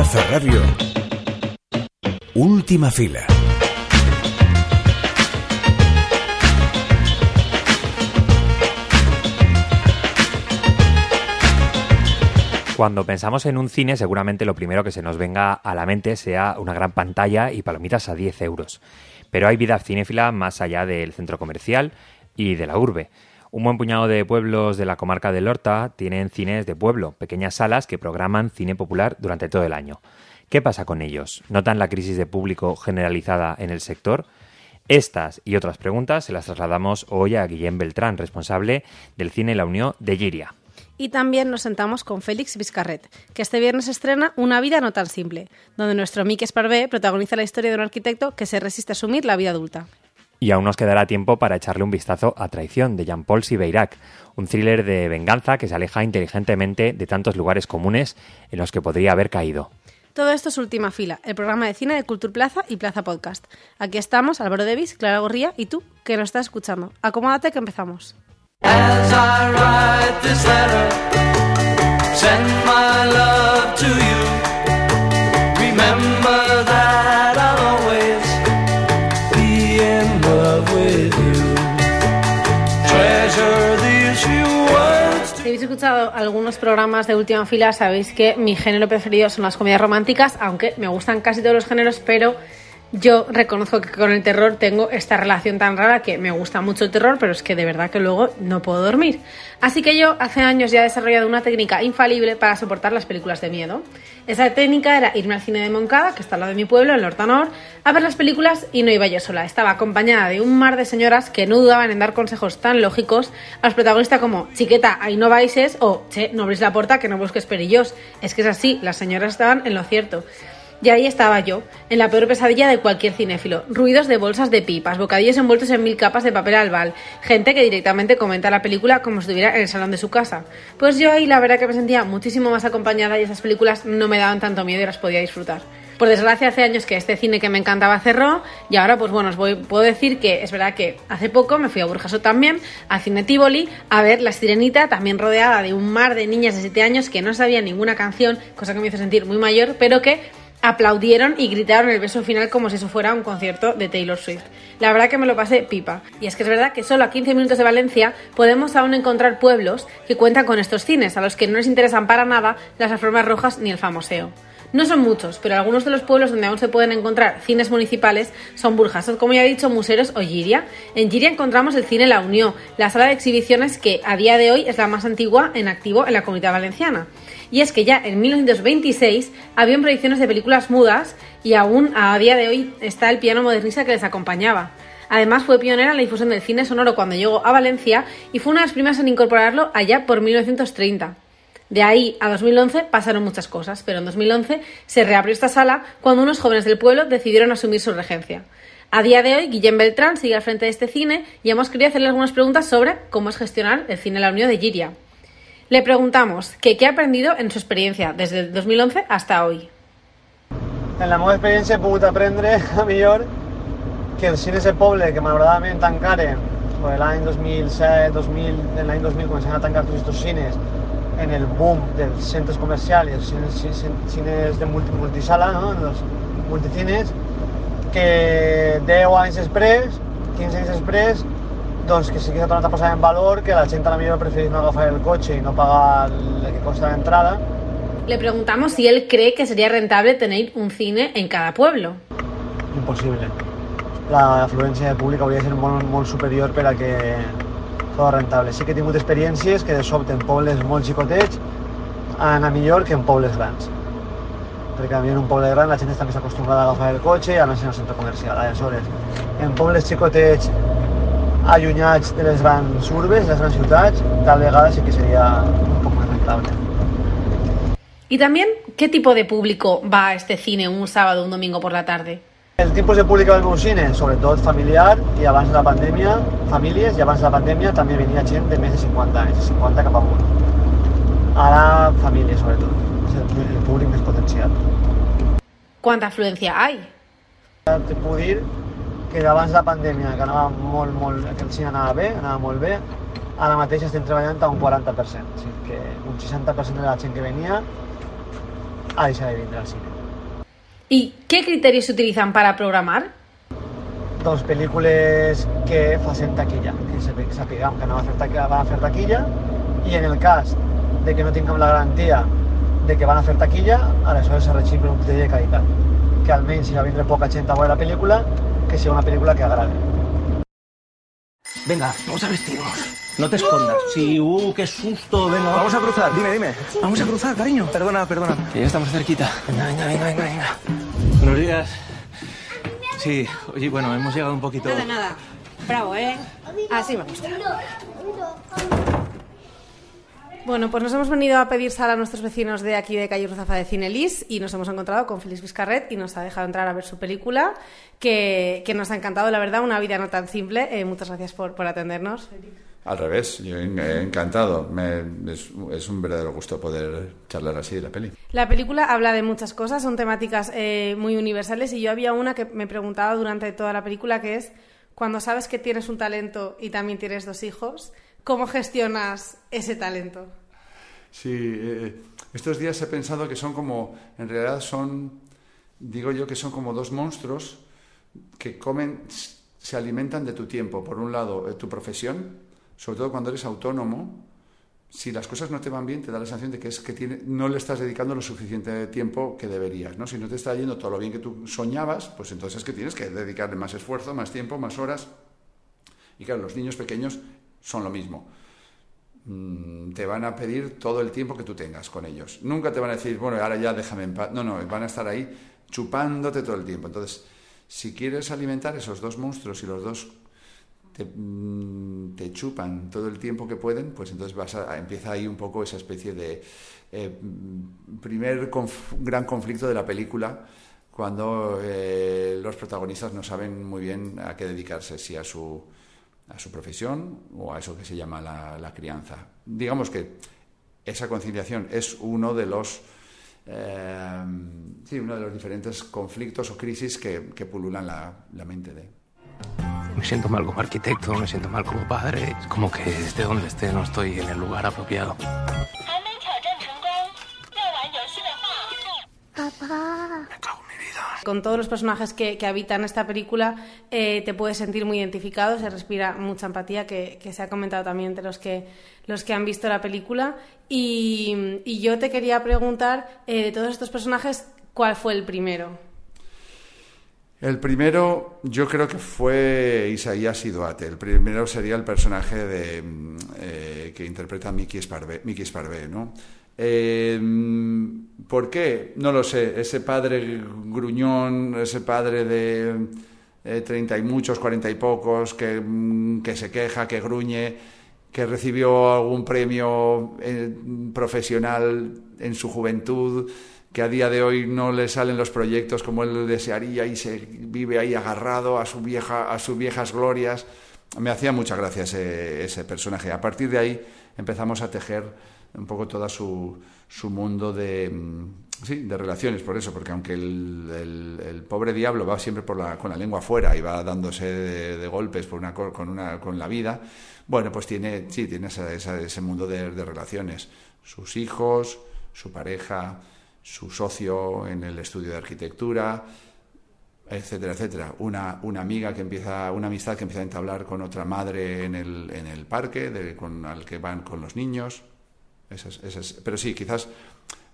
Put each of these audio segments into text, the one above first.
Plaza. Última fila. Cuando pensamos en un cine, seguramente lo primero que se nos venga a la mente sea una gran pantalla y palomitas a 10 euros. Pero hay vida cinéfila más allá del centro comercial y de la urbe. Un buen puñado de pueblos de la comarca del Horta tienen cines de pueblo, pequeñas salas que programan cine popular durante todo el año. ¿Qué pasa con ellos? ¿Notan la crisis de público generalizada en el sector? Estas y otras preguntas se las trasladamos hoy a Guillem Beltrán, responsable del Cine La Unión de Giria. Y también nos sentamos con Félix Vizcarret, que este viernes estrena Una vida no tan simple, donde nuestro Mike Esparvé protagoniza la historia de un arquitecto que se resiste a asumir la vida adulta. Y aún nos quedará tiempo para echarle un vistazo a Traición, de Jean-Paul Sibeyrac, un thriller de venganza que se aleja inteligentemente de tantos lugares comunes en los que podría haber caído. Todo esto es Última Fila, el programa de cine de Cultura Plaza y Plaza Podcast. Aquí estamos, Álvaro Devis, Clara Gorría y tú, que nos estás escuchando. Acomódate que empezamos. As I write this letter, send my love to you. Algunos programas de última fila, sabéis que mi género preferido son las comedias románticas, aunque me gustan casi todos los géneros, pero yo reconozco que con el terror tengo esta relación tan rara que me gusta mucho el terror, pero es que de verdad que luego no puedo dormir. Así que yo hace años ya he desarrollado una técnica infalible para soportar las películas de miedo. Esa técnica era irme al cine de Moncada, que está al lado de mi pueblo, en Hortanor, a ver las películas y no iba yo sola. Estaba acompañada de un mar de señoras que no dudaban en dar consejos tan lógicos a los protagonistas como chiqueta, ahí no vaises o che, no abrís la puerta que no busques perillos. Es que es así, las señoras estaban en lo cierto. Y ahí estaba yo, en la peor pesadilla de cualquier cinéfilo. Ruidos de bolsas de pipas, bocadillos envueltos en mil capas de papel albal, gente que directamente comenta la película como si estuviera en el salón de su casa. Pues yo ahí la verdad que me sentía muchísimo más acompañada y esas películas no me daban tanto miedo y las podía disfrutar. Por desgracia, hace años que este cine que me encantaba cerró y ahora, pues bueno, os voy, puedo decir que es verdad que hace poco me fui a Burjaso también, al cine Tivoli, a ver La Sirenita, también rodeada de un mar de niñas de 7 años que no sabían ninguna canción, cosa que me hizo sentir muy mayor, pero que aplaudieron y gritaron el beso final como si eso fuera un concierto de Taylor Swift. La verdad que me lo pasé pipa. Y es que es verdad que solo a 15 minutos de Valencia podemos aún encontrar pueblos que cuentan con estos cines, a los que no les interesan para nada las alfombras rojas ni el famoseo. No son muchos, pero algunos de los pueblos donde aún se pueden encontrar cines municipales son Burjasot, como ya he dicho, Museros o Giria. En Giria encontramos el cine La Unión, la sala de exhibiciones que a día de hoy es la más antigua en activo en la comunidad valenciana. Y es que ya en 1926 habían proyecciones de películas mudas y aún a día de hoy está el piano modernista que les acompañaba. Además fue pionera en la difusión del cine sonoro cuando llegó a Valencia y fue una de las primeras en incorporarlo allá por 1930. De ahí a 2011 pasaron muchas cosas, pero en 2011 se reabrió esta sala cuando unos jóvenes del pueblo decidieron asumir su regencia. A día de hoy, Guillem Beltrán sigue al frente de este cine y hemos querido hacerle algunas preguntas sobre cómo es gestionar el cine La Unión de Giria. Le preguntamos que qué ha aprendido en su experiencia desde el 2011 hasta hoy. En la meva experiència he pogut aprendre a millor que el cine de poble que malauradament tancaren l'any 2007, 2000, en l'any 2000 començaven a tancar tots aquests cines en el boom dels centres comercials i cines, de multi, multisala, no? els multicines, que 10 anys després, 15 anys després, doncs que sí que s'ha tornat a posar en valor que la gent a la millor preferís no agafar el cotxe i no pagar el que costa la entrada. Le preguntamos si él cree que sería rentable tener un cine en cada pueblo. Impossible. La afluència de públic hauria de ser molt, molt superior per a que fos rentable. Sí que he tingut experiències que de sobte en pobles molt xicotets han anat millor que en pobles grans. Perquè a mi en un poble gran la gent està més acostumbrada a agafar el cotxe i a anar al centre comercial. Aleshores, en pobles xicotets allunyats de les grans urbes, les grans ciutats, tal vegada sí que sería un poco más rentable. Y también, ¿qué tipo de público va a este cine un sábado o un domingo por la tarde? El tipus de públic del meu cine, sobretot familiar, i abans de la pandèmia, famílies, i abans de la pandèmia també venia gent de més de 50 anys, de 50 cap amunt. Ara, famílies, sobretot. És el, el públic més potencial. ¿Cuánta afluencia hay? Te puc dir que abans de la pandèmia, que anava molt, molt, que el cine anava bé, anava molt bé, ara mateix estem treballant a un 40%, o sigui que un 60% de la gent que venia ha deixat de vindre al cine. ¿Y qué criterios se utilizan para programar? Dos películas que facin taquilla, que se sapiguem que van a fer taquilla, van a fer taquilla i en el cas de que no tinguem la garantia de que van a fer taquilla, aleshores se regim per un criteri de qualitat. Que almenys si va vindre poca gent a veure la pel·lícula, que sigui una pel·lícula que agrade. Venga, vamos a vestirnos. No te escondas. Sí, uh, qué susto, venga. Vamos a cruzar, dime, dime. Vamos a cruzar, cariño. Perdona, perdona. Que ya estamos cerquita. Venga, venga, venga, venga, venga. Buenos días. Sí, oye, bueno, hemos llegado un poquito... Nada, nada. Bravo, ¿eh? Así me gusta. Bueno, pues nos hemos venido a pedir sal a nuestros vecinos de aquí de Calle Ruzafa de Cinelis y nos hemos encontrado con Félix Vizcarret y nos ha dejado entrar a ver su película, que, que nos ha encantado, la verdad, una vida no tan simple. Eh, muchas gracias por, por atendernos. Al revés, yo he encantado. Me, es, es, un verdadero gusto poder charlar así de la peli. La película habla de muchas cosas, son temáticas eh, muy universales y yo había una que me preguntaba durante toda la película que es cuando sabes que tienes un talento y también tienes dos hijos, ¿cómo gestionas ese talento? Sí, eh, estos días he pensado que son como, en realidad son, digo yo que son como dos monstruos que comen, se alimentan de tu tiempo. Por un lado, tu profesión, sobre todo cuando eres autónomo, si las cosas no te van bien, te da la sensación de que es que tiene, no le estás dedicando lo suficiente tiempo que deberías, ¿no? Si no te está yendo todo lo bien que tú soñabas, pues entonces es que tienes que dedicarle más esfuerzo, más tiempo, más horas. Y claro, los niños pequeños son lo mismo. Mm, te van a pedir todo el tiempo que tú tengas con ellos. Nunca te van a decir, bueno, ahora ya déjame en paz. No, no, van a estar ahí chupándote todo el tiempo. Entonces, si quieres alimentar esos dos monstruos y los dos te, mm, te, chupan todo el tiempo que pueden, pues entonces vas a, empieza ahí un poco esa especie de eh, primer gran conflicto de la película cuando eh, los protagonistas no saben muy bien a qué dedicarse, si a su, a su profesión o a eso que se llama la, la crianza. Digamos que esa conciliación es uno de los eh, sí, uno de los diferentes conflictos o crisis que, que pululan la, la mente de me siento mal como arquitecto, me siento mal como padre. Como que esté donde esté no estoy en el lugar apropiado. Con todos los personajes que, habitan esta película eh, te puedes sentir muy identificado, se respira mucha empatía, que, se ha comentado también entre los que, los que han visto la película. Y, yo te quería preguntar, eh, de todos estos personajes, ¿cuál fue el primero? El primero, yo creo que fue Isaías Iduate. El primero sería el personaje de, eh, que interpreta Miki Sparvé, Mickey Sparvé ¿no? Eh, ¿Por qué? No lo sé. Ese padre gruñón, ese padre de eh, treinta y muchos, cuarenta y pocos, que, que, se queja, que gruñe, que recibió algún premio eh, profesional en su juventud que a día de hoy no le salen los proyectos como él desearía y se vive ahí agarrado a, su vieja, a sus viejas glorias. Me hacía mucha gracia ese personaje. A partir de ahí empezamos a tejer un poco todo su, su mundo de, mm, sí, de relaciones, por eso, porque aunque el, el, pobre diablo va siempre por la, con la lengua afuera y va dándose de, golpes por una, con, una, con la vida, bueno, pues tiene, sí, tiene esa, esa, ese mundo de, de relaciones. Sus hijos, su pareja, su socio en el estudio de arquitectura, etcétera, etcétera. Una, una amiga que empieza, una amistad que empieza a entablar con otra madre en el, en el parque, con, al que van con los niños. Esas, esas, pero sí, quizás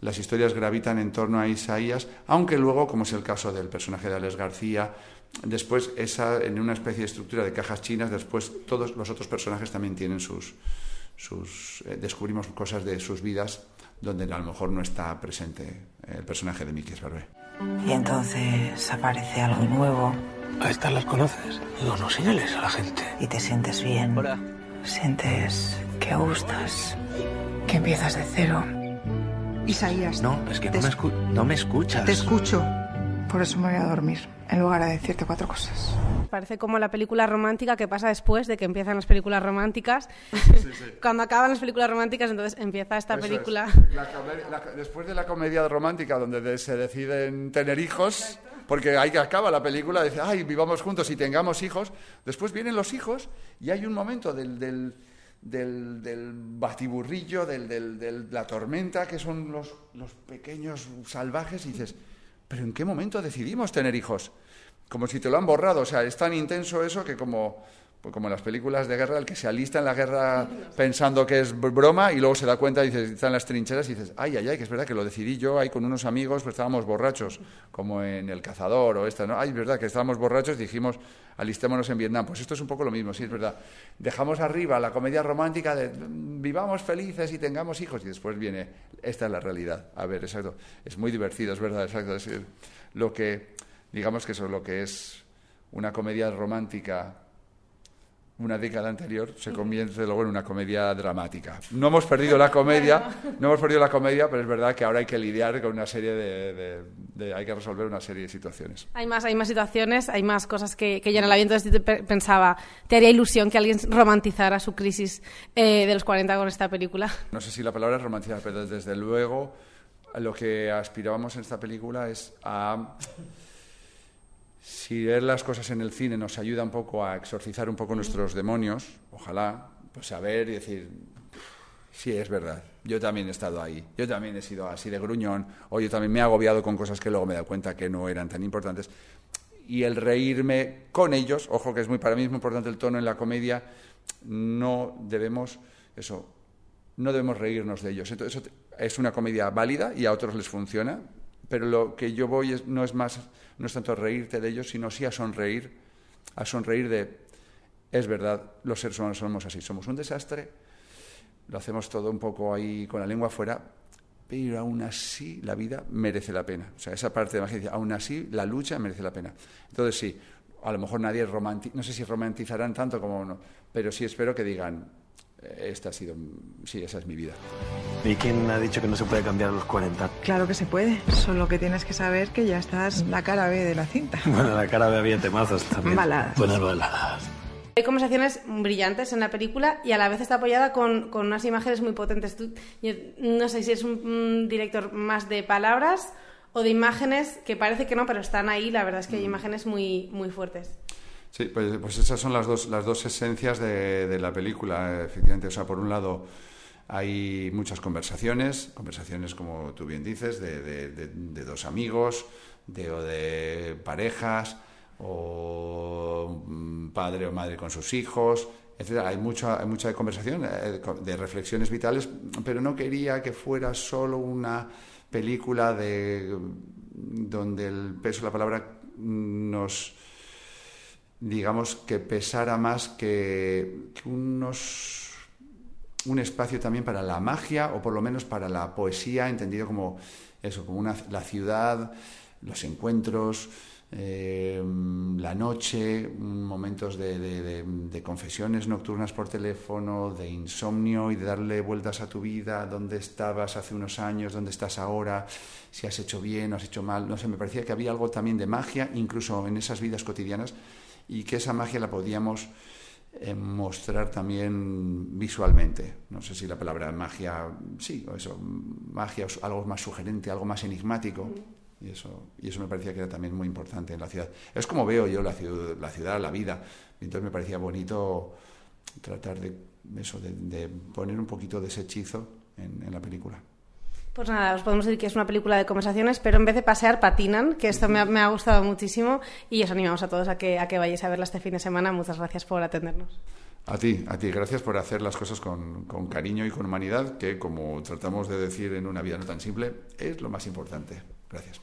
las historias gravitan en torno a Isaías, aunque luego, como es el caso del personaje de Alex García, después esa, en una especie de estructura de cajas chinas, después todos los otros personajes también tienen sus, sus eh, descubrimos cosas de sus vidas donde a lo mejor no está presente el personaje de Mickey Sparvé. Y entonces aparece algo nuevo. ¿A estas las conoces? Digo, no señales a la gente. Y te sientes bien. Hola. Sientes que gustas, que empiezas de cero. Isaías. No, es que no me, escu no me escuchas. Te escucho. Por eso me voy a dormir, en lugar de decirte cuatro cosas. Parece como la película romántica que pasa después de que empiezan las películas románticas. Sí, sí. Cuando acaban las películas románticas, entonces empieza esta Eso película. Es. La, la, después de la comedia romántica, donde de, se deciden tener hijos, Exacto. porque ahí que acaba la película, dice, ay, vivamos juntos y tengamos hijos. Después vienen los hijos y hay un momento del, del del, del, batiburrillo, de del, la tormenta, que son los, los pequeños salvajes, y dices, pero ¿en qué momento decidimos tener hijos? Como si te lo han borrado, o sea, es tan intenso eso que como pues como en las películas de guerra, el que se alista en la guerra pensando que es broma y luego se da cuenta y dice, está en las trincheras y dices, ay, ay, ay, que es verdad que lo decidí yo ahí con unos amigos, pues estábamos borrachos, como en El Cazador o esta, ¿no? Ay, es verdad que estábamos borrachos y dijimos, alistémonos en Vietnam. Pues esto es un poco lo mismo, sí, es verdad. Dejamos arriba la comedia romántica de vivamos felices y tengamos hijos y después viene, esta es la realidad. A ver, exacto. Es muy divertido, es verdad, exacto. Es lo que, digamos que eso es lo que es una comedia romántica una década anterior se convierte luego en una comedia dramática. No hemos perdido la comedia, no hemos perdido la comedia, pero es verdad que ahora hay que lidiar con una serie de, hay que resolver una serie de situaciones. Hay más, hay más situaciones, hay más cosas que, que llenan el aviento. Pensaba, ¿te haría ilusión que alguien romantizara su crisis eh, de los 40 con esta película? No sé si la palabra es romantizar, pero desde luego lo que aspirábamos en esta película es a si ver las cosas en el cine nos ayuda un poco a exorcizar un poco nuestros demonios, ojalá, pues saber y decir, sí, es verdad, yo también he estado ahí, yo también he sido así de gruñón, o yo también me he agobiado con cosas que luego me he dado cuenta que no eran tan importantes. Y el reírme con ellos, ojo que es muy para mí es muy importante el tono en la comedia, no debemos, eso, no debemos reírnos de ellos. Entonces, eso es una comedia válida y a otros les funciona, pero lo que yo voy es, no es más, no es tanto reírte de ellos, sino sí a sonreír, a sonreír de, es verdad, los seres humanos somos así, somos un desastre, lo hacemos todo un poco ahí con la lengua afuera, pero aún así la vida merece la pena. O sea, esa parte de magia, aún así la lucha merece la pena. Entonces sí, a lo mejor nadie romantiza, no sé si romantizarán tanto como uno, pero sí espero que digan, esta ha sido, sí, esa es mi vida. ¿Y quién ha dicho que no se puede cambiar a los 40? Claro que se puede, solo que tienes que saber que ya estás la cara B de la cinta. Bueno, la cara B había temazos también. Baladas. Buenas baladas. Hay conversaciones brillantes en la película y a la vez está apoyada con, con unas imágenes muy potentes. Tú, no sé si es un, director más de palabras o de imágenes, que parece que no, pero están ahí. La verdad es que hay mm. imágenes muy, muy fuertes. Sí, pues, pues, esas son las dos, las dos esencias de, la película, efectivamente. O sea, por un lado hay muchas conversaciones, conversaciones como tú bien dices, de, dos amigos, de, o de parejas, o padre o madre con sus hijos, etc. Hay mucha, hay mucha conversación, eh, de reflexiones vitales, pero no quería que fuera solo una película de donde el peso de la palabra nos digamos, que pesara más que, unos, un espacio también para la magia o por lo menos para la poesía, entendido como eso, como una, la ciudad, los encuentros, eh, la noche, momentos de, de, confesiones nocturnas por teléfono, de insomnio y de darle vueltas a tu vida, dónde estabas hace unos años, dónde estás ahora, si has hecho bien o has hecho mal. No sé, me parecía que había algo también de magia, incluso en esas vidas cotidianas, y que esa magia la podíamos eh, mostrar también visualmente. No sé si la palabra magia, sí, o eso, magia, algo más sugerente, algo más enigmático. Y eso, y eso me parecía que era también muy importante en la ciudad. Es como veo yo la ciudad, la, ciudad, la vida. entonces me parecía bonito tratar de, eso, de, poner un poquito de ese hechizo en la película. Pues nada, os podemos decir que es una película de conversaciones, pero en vez de pasear, patinan, que esto me ha, gustado muchísimo y os animamos a todos a que, vayáis a verla este fin de semana. Muchas gracias por atendernos. A ti, a ti, gracias por hacer las cosas con cariño y con humanidad, que como tratamos de decir en una vida no tan simple, es lo más importante. Gracias.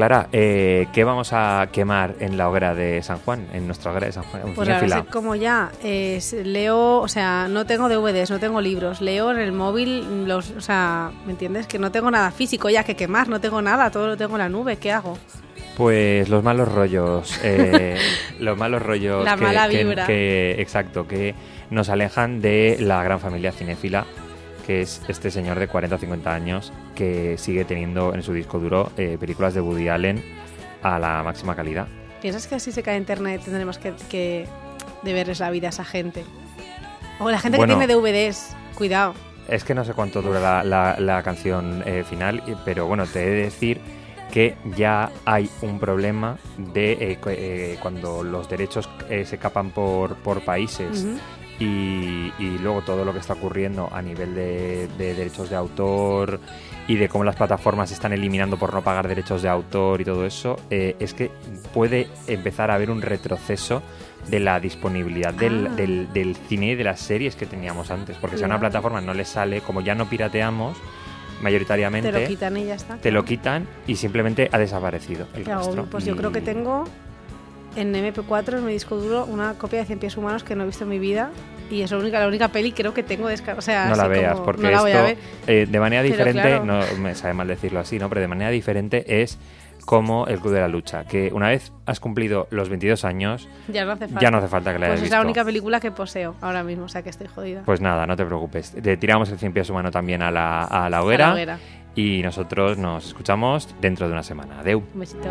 Clara, eh, ¿qué vamos a quemar en la hoguera de San Juan, en nuestra hoguera de San Juan? Pues ahora como ya leo, o sea, no tengo DVDs, no tengo libros, leo en el móvil, o sea, ¿me entiendes? Que no tengo nada físico ya que quemar, no tengo nada, todo lo tengo en la nube, ¿qué hago? Pues los malos rollos, eh, los malos rollos La que, mala que- vibra. que- exacto, que nos alejan de la gran familia cinéfila, que es este señor de 40 o 50 años que sigue teniendo en su disco duro eh, películas de Woody Allen a la máxima calidad. ¿Piensas que así se cae internet tendremos que, que deberles la vida a esa gente? O la gente Bueno. que tiene DVDs, cuidado. Es que no sé cuánto dura la, la- la canción eh, final, pero bueno, te he de decir que ya hay un problema de eh, eh, cuando los derechos eh, se capan por, por países. Y, y luego todo lo que está ocurriendo a nivel de, de derechos de autor y de cómo las plataformas están eliminando por no pagar derechos de autor y todo eso, eh, es que puede empezar a haber un retroceso de la disponibilidad del, Ah. del- del cine y de las series que teníamos antes. Porque si a una Claro. plataforma no le sale, como ya no pirateamos, mayoritariamente Te lo quitan y ya está. te lo quitan y simplemente ha desaparecido el agobio. Pues yo creo que tengo en MP4, en mi disco duro, una copia de 100 pies humanos que no he visto en mi vida. Y es la única, la única peli creo que tengo descargada. O sea, no la veas, como- porque no la voy a esto ver. eh, de manera diferente, claro. no me sabe mal decirlo así, ¿no? Pero de manera diferente es como el Club de la Lucha, que una vez has cumplido los 22 años, Ya no hace falta. ya no hace falta que la Pues hayas es la visto. única película que poseo ahora mismo, o sea que estoy jodida. Pues nada, no te preocupes. Te tiramos el 100 pies humano también a la, a la hoguera. A la hoguera. Y nosotros nos escuchamos dentro de una semana. Adeu. Un besito.